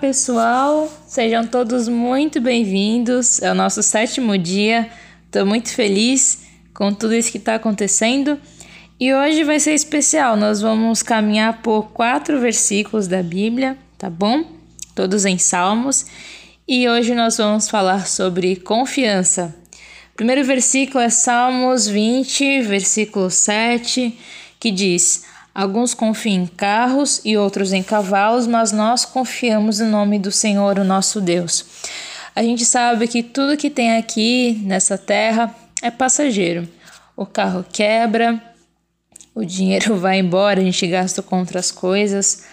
pessoal, sejam todos muito bem-vindos. É o nosso sétimo dia. Estou muito feliz com tudo isso que está acontecendo e hoje vai ser especial. Nós vamos caminhar por quatro versículos da Bíblia, tá bom? Todos em Salmos. E hoje nós vamos falar sobre confiança. O primeiro versículo é Salmos 20, versículo 7, que diz: Alguns confiam em carros e outros em cavalos, mas nós confiamos no nome do Senhor, o nosso Deus. A gente sabe que tudo que tem aqui nessa terra é passageiro. O carro quebra, o dinheiro vai embora, a gente gasta com outras coisas,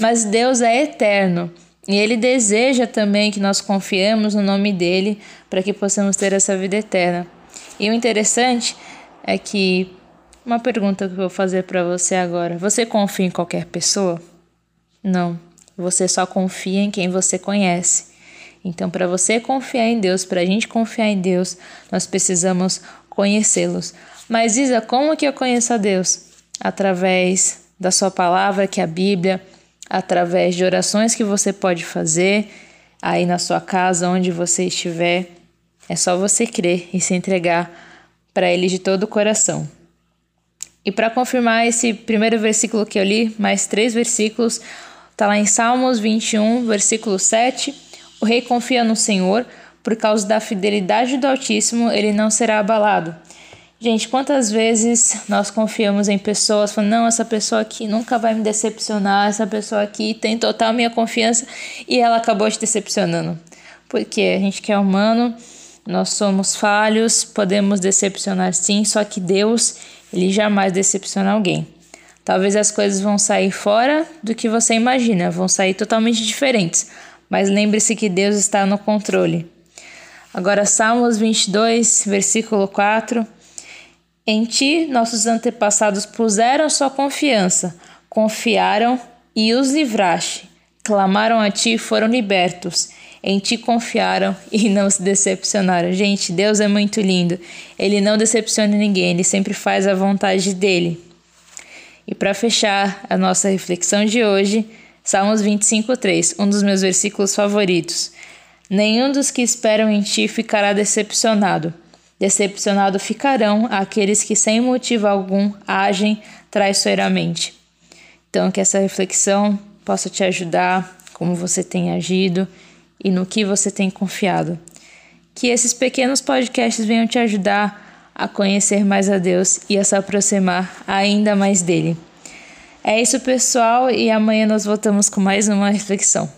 mas Deus é eterno e Ele deseja também que nós confiemos no nome dele para que possamos ter essa vida eterna. E o interessante é que uma pergunta que eu vou fazer para você agora. Você confia em qualquer pessoa? Não. Você só confia em quem você conhece. Então, para você confiar em Deus, para a gente confiar em Deus, nós precisamos conhecê-los. Mas, Isa, como que eu conheço a Deus? Através da sua palavra, que é a Bíblia, através de orações que você pode fazer aí na sua casa, onde você estiver. É só você crer e se entregar para Ele de todo o coração. E para confirmar esse primeiro versículo que eu li, mais três versículos, está lá em Salmos 21, versículo 7. O rei confia no Senhor, por causa da fidelidade do Altíssimo, ele não será abalado. Gente, quantas vezes nós confiamos em pessoas, falando, não, essa pessoa aqui nunca vai me decepcionar, essa pessoa aqui tem total minha confiança e ela acabou te decepcionando. Porque a gente que é humano, nós somos falhos, podemos decepcionar sim, só que Deus, ele jamais decepciona alguém. Talvez as coisas vão sair fora do que você imagina, vão sair totalmente diferentes, mas lembre-se que Deus está no controle. Agora, Salmos 22, versículo 4. Em ti nossos antepassados puseram sua confiança, confiaram e os livraste. Clamaram a ti e foram libertos. Em ti confiaram e não se decepcionaram. Gente, Deus é muito lindo. Ele não decepciona ninguém, ele sempre faz a vontade dele. E para fechar a nossa reflexão de hoje, Salmos 25:3, um dos meus versículos favoritos. Nenhum dos que esperam em ti ficará decepcionado. Decepcionado ficarão aqueles que sem motivo algum agem traiçoeiramente. Então que essa reflexão possa te ajudar como você tem agido e no que você tem confiado. Que esses pequenos podcasts venham te ajudar a conhecer mais a Deus e a se aproximar ainda mais dele. É isso, pessoal, e amanhã nós voltamos com mais uma reflexão.